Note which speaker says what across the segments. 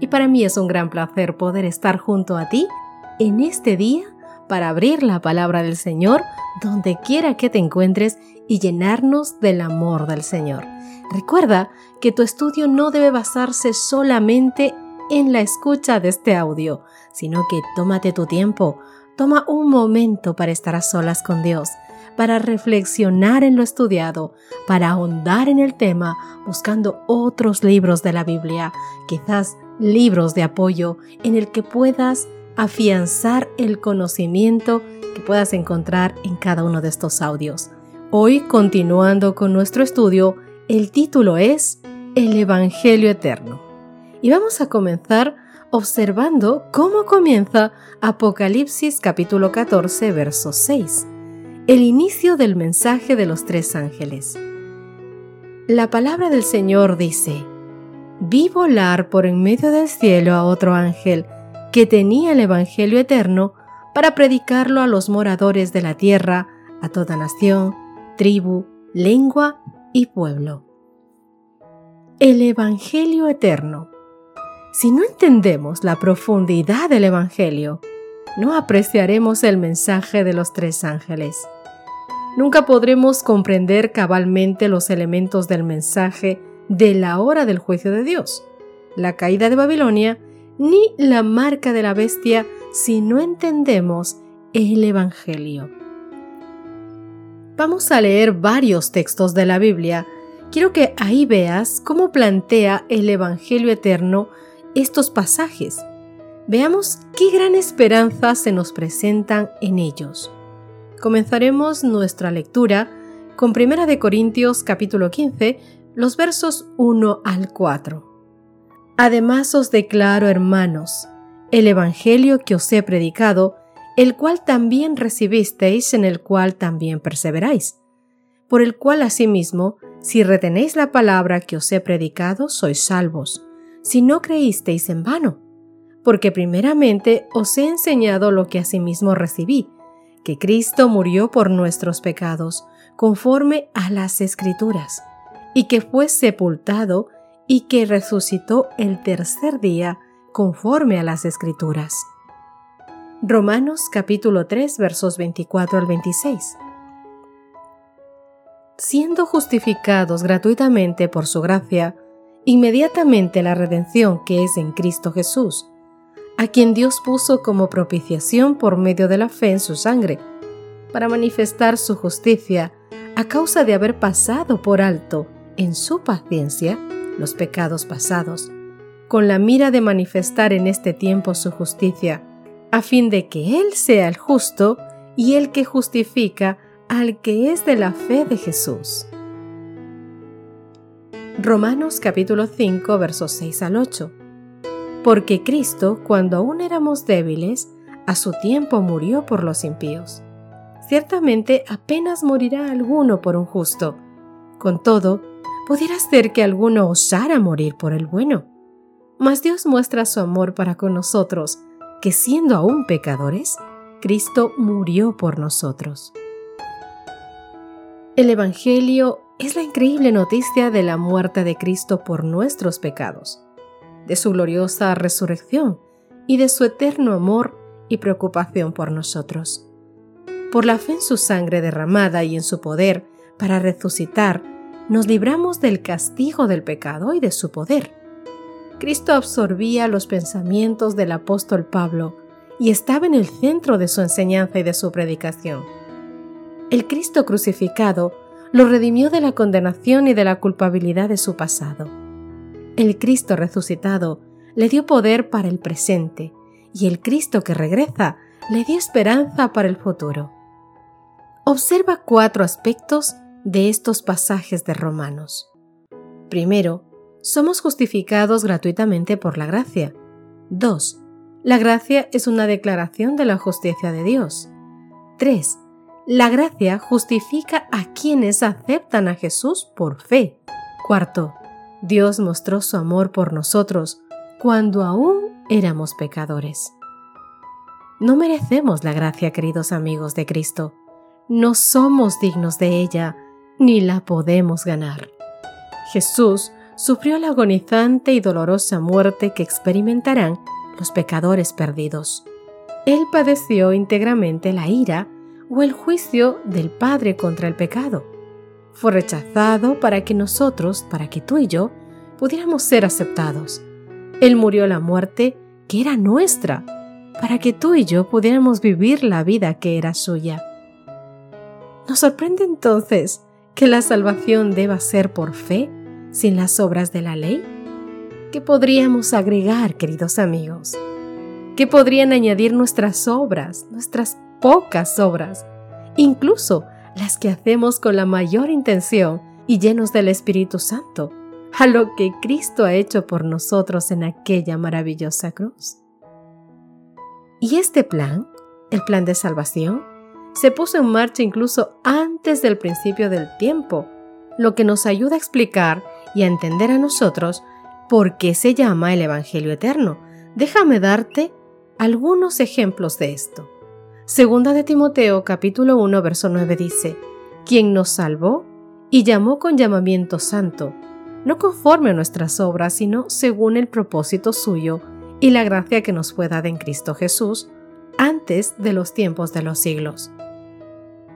Speaker 1: y para mí es un gran placer poder estar junto a ti en este día para abrir la palabra del Señor donde quiera que te encuentres y llenarnos del amor del Señor. Recuerda que tu estudio no debe basarse solamente en la escucha de este audio, sino que tómate tu tiempo, toma un momento para estar a solas con Dios para reflexionar en lo estudiado, para ahondar en el tema, buscando otros libros de la Biblia, quizás libros de apoyo en el que puedas afianzar el conocimiento que puedas encontrar en cada uno de estos audios. Hoy, continuando con nuestro estudio, el título es El Evangelio Eterno. Y vamos a comenzar observando cómo comienza Apocalipsis capítulo 14, verso 6 el inicio del mensaje de los tres ángeles. La palabra del Señor dice, Vi volar por en medio del cielo a otro ángel que tenía el Evangelio eterno para predicarlo a los moradores de la tierra, a toda nación, tribu, lengua y pueblo. El Evangelio eterno. Si no entendemos la profundidad del Evangelio, no apreciaremos el mensaje de los tres ángeles. Nunca podremos comprender cabalmente los elementos del mensaje de la hora del juicio de Dios, la caída de Babilonia, ni la marca de la bestia si no entendemos el Evangelio. Vamos a leer varios textos de la Biblia. Quiero que ahí veas cómo plantea el Evangelio eterno estos pasajes. Veamos qué gran esperanza se nos presentan en ellos. Comenzaremos nuestra lectura con 1 de Corintios capítulo 15, los versos 1 al 4. Además os declaro, hermanos, el evangelio que os he predicado, el cual también recibisteis, en el cual también perseveráis, por el cual asimismo, si retenéis la palabra que os he predicado, sois salvos, si no creísteis en vano, porque primeramente os he enseñado lo que asimismo recibí, que Cristo murió por nuestros pecados, conforme a las Escrituras, y que fue sepultado y que resucitó el tercer día, conforme a las Escrituras. Romanos capítulo 3 versos 24 al 26. Siendo justificados gratuitamente por su gracia, inmediatamente la redención que es en Cristo Jesús, a quien Dios puso como propiciación por medio de la fe en su sangre, para manifestar su justicia a causa de haber pasado por alto en su paciencia los pecados pasados, con la mira de manifestar en este tiempo su justicia, a fin de que Él sea el justo y el que justifica al que es de la fe de Jesús. Romanos capítulo 5 versos 6 al 8 porque Cristo, cuando aún éramos débiles, a su tiempo murió por los impíos. Ciertamente apenas morirá alguno por un justo. Con todo, pudiera ser que alguno osara morir por el bueno. Mas Dios muestra su amor para con nosotros, que siendo aún pecadores, Cristo murió por nosotros. El Evangelio es la increíble noticia de la muerte de Cristo por nuestros pecados de su gloriosa resurrección y de su eterno amor y preocupación por nosotros. Por la fe en su sangre derramada y en su poder para resucitar, nos libramos del castigo del pecado y de su poder. Cristo absorbía los pensamientos del apóstol Pablo y estaba en el centro de su enseñanza y de su predicación. El Cristo crucificado lo redimió de la condenación y de la culpabilidad de su pasado el Cristo resucitado le dio poder para el presente y el Cristo que regresa le dio esperanza para el futuro. Observa cuatro aspectos de estos pasajes de Romanos. Primero, somos justificados gratuitamente por la gracia. 2. La gracia es una declaración de la justicia de Dios. 3. La gracia justifica a quienes aceptan a Jesús por fe. Cuarto, Dios mostró su amor por nosotros cuando aún éramos pecadores. No merecemos la gracia, queridos amigos de Cristo. No somos dignos de ella, ni la podemos ganar. Jesús sufrió la agonizante y dolorosa muerte que experimentarán los pecadores perdidos. Él padeció íntegramente la ira o el juicio del Padre contra el pecado. Fue rechazado para que nosotros, para que tú y yo, pudiéramos ser aceptados. Él murió la muerte que era nuestra para que tú y yo pudiéramos vivir la vida que era suya. Nos sorprende entonces que la salvación deba ser por fe, sin las obras de la ley. ¿Qué podríamos agregar, queridos amigos? ¿Qué podrían añadir nuestras obras, nuestras pocas obras, incluso las que hacemos con la mayor intención y llenos del Espíritu Santo, a lo que Cristo ha hecho por nosotros en aquella maravillosa cruz? Y este plan, el plan de salvación, se puso en marcha incluso antes del principio del tiempo, lo que nos ayuda a explicar y a entender a nosotros por qué se llama el Evangelio Eterno. Déjame darte algunos ejemplos de esto. Segunda de Timoteo capítulo 1 verso 9 dice, quien nos salvó y llamó con llamamiento santo, no conforme a nuestras obras, sino según el propósito suyo y la gracia que nos fue dada en Cristo Jesús antes de los tiempos de los siglos.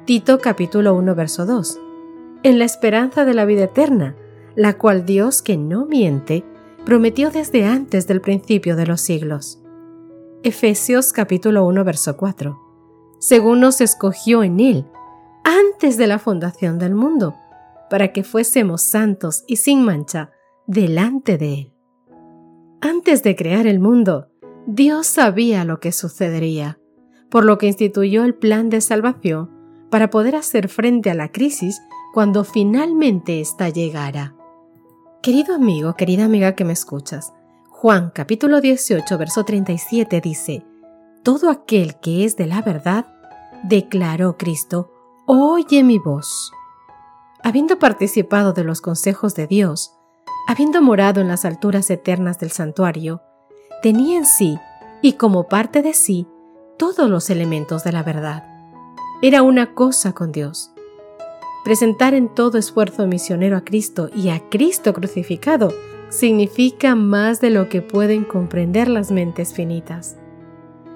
Speaker 1: Tito capítulo 1 verso 2. En la esperanza de la vida eterna, la cual Dios que no miente, prometió desde antes del principio de los siglos. Efesios capítulo 1 verso 4. Según nos escogió en Él, antes de la fundación del mundo, para que fuésemos santos y sin mancha delante de Él. Antes de crear el mundo, Dios sabía lo que sucedería, por lo que instituyó el plan de salvación para poder hacer frente a la crisis cuando finalmente ésta llegara. Querido amigo, querida amiga que me escuchas, Juan capítulo 18, verso 37 dice, Todo aquel que es de la verdad, declaró Cristo, oye mi voz. Habiendo participado de los consejos de Dios, habiendo morado en las alturas eternas del santuario, tenía en sí, y como parte de sí, todos los elementos de la verdad. Era una cosa con Dios. Presentar en todo esfuerzo misionero a Cristo y a Cristo crucificado significa más de lo que pueden comprender las mentes finitas.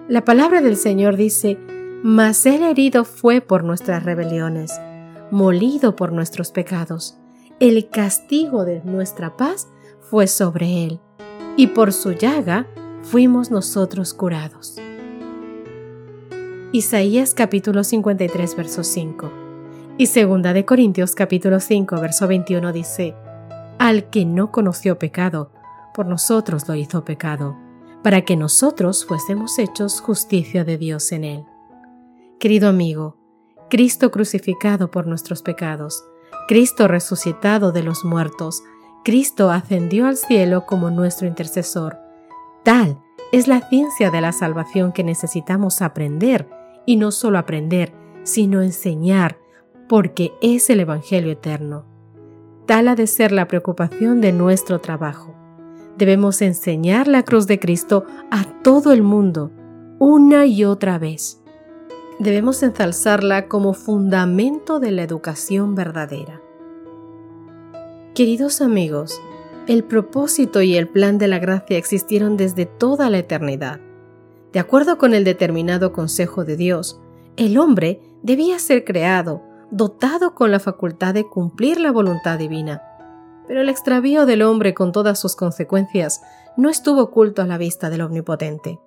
Speaker 1: La palabra del Señor dice, Mas el herido fue por nuestras rebeliones, molido por nuestros pecados el castigo de nuestra paz fue sobre él, y por su llaga fuimos nosotros curados. Isaías capítulo 53 verso 5 y segunda de Corintios capítulo 5 verso 21 dice, Al que no conoció pecado, por nosotros lo hizo pecado, para que nosotros fuésemos hechos justicia de Dios en él. Querido amigo, Cristo crucificado por nuestros pecados, Cristo resucitado de los muertos, Cristo ascendió al cielo como nuestro intercesor. Tal es la ciencia de la salvación que necesitamos aprender, y no solo aprender, sino enseñar, porque es el Evangelio eterno. Tal ha de ser la preocupación de nuestro trabajo. Debemos enseñar la cruz de Cristo a todo el mundo, una y otra vez debemos ensalzarla como fundamento de la educación verdadera. Queridos amigos, el propósito y el plan de la gracia existieron desde toda la eternidad. De acuerdo con el determinado consejo de Dios, el hombre debía ser creado, dotado con la facultad de cumplir la voluntad divina. Pero el extravío del hombre con todas sus consecuencias no estuvo oculto a la vista del Omnipotente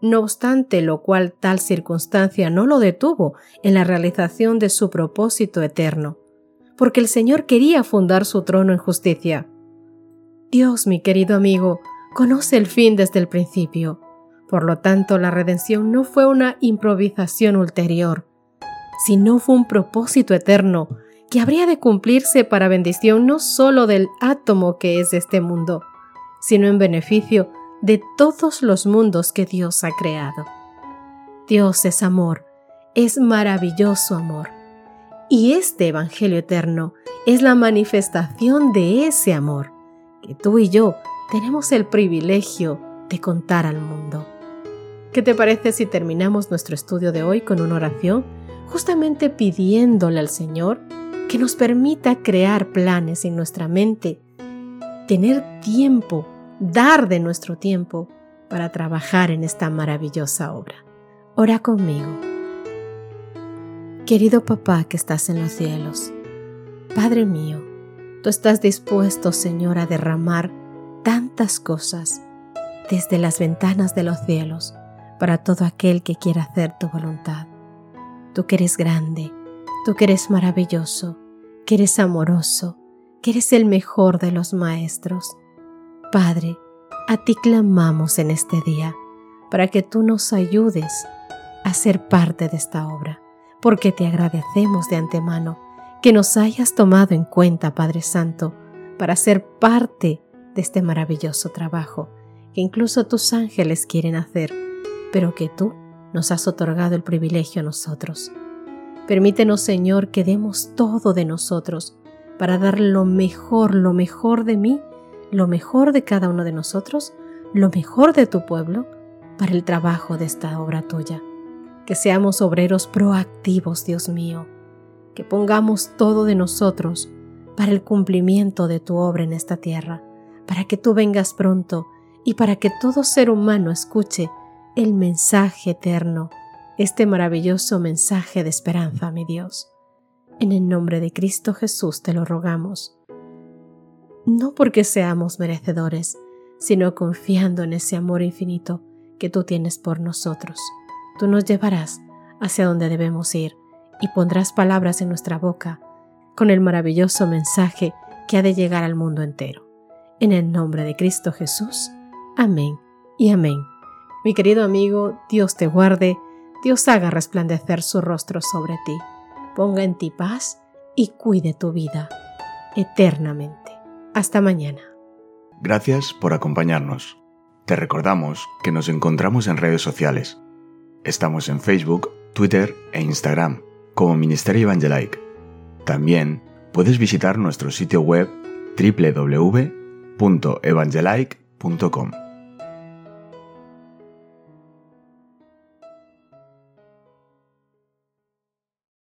Speaker 1: no obstante lo cual tal circunstancia no lo detuvo en la realización de su propósito eterno, porque el Señor quería fundar su trono en justicia. Dios, mi querido amigo, conoce el fin desde el principio. Por lo tanto, la redención no fue una improvisación ulterior, sino fue un propósito eterno que habría de cumplirse para bendición no solo del átomo que es este mundo, sino en beneficio de todos los mundos que Dios ha creado. Dios es amor, es maravilloso amor. Y este Evangelio eterno es la manifestación de ese amor que tú y yo tenemos el privilegio de contar al mundo. ¿Qué te parece si terminamos nuestro estudio de hoy con una oración, justamente pidiéndole al Señor que nos permita crear planes en nuestra mente, tener tiempo, dar de nuestro tiempo para trabajar en esta maravillosa obra? Ora conmigo. Querido papá que estás en los cielos, Padre mío, tú estás dispuesto, Señor, a derramar tantas cosas desde las ventanas de los cielos para todo aquel que quiera hacer tu voluntad. Tú que eres grande, tú que eres maravilloso, que eres amoroso, que eres el mejor de los maestros. Padre, a ti clamamos en este día para que tú nos ayudes a ser parte de esta obra, porque te agradecemos de antemano que nos hayas tomado en cuenta, Padre Santo, para ser parte de este maravilloso trabajo que incluso tus ángeles quieren hacer, pero que tú nos has otorgado el privilegio a nosotros. Permítenos, Señor, que demos todo de nosotros para dar lo mejor, lo mejor de mí, lo mejor de cada uno de nosotros, lo mejor de tu pueblo, para el trabajo de esta obra tuya. Que seamos obreros proactivos, Dios mío, que pongamos todo de nosotros para el cumplimiento de tu obra en esta tierra, para que tú vengas pronto y para que todo ser humano escuche el mensaje eterno, este maravilloso mensaje de esperanza, mi Dios. En el nombre de Cristo Jesús te lo rogamos. No porque seamos merecedores, sino confiando en ese amor infinito que tú tienes por nosotros. Tú nos llevarás hacia donde debemos ir y pondrás palabras en nuestra boca con el maravilloso mensaje que ha de llegar al mundo entero. En el nombre de Cristo Jesús. Amén y amén. Mi querido amigo, Dios te guarde, Dios haga resplandecer su rostro sobre ti, ponga en ti paz y cuide tu vida eternamente. Hasta mañana.
Speaker 2: Gracias por acompañarnos. Te recordamos que nos encontramos en redes sociales. Estamos en Facebook, Twitter e Instagram como Ministerio Evangelike. También puedes visitar nuestro sitio web www.evangelike.com.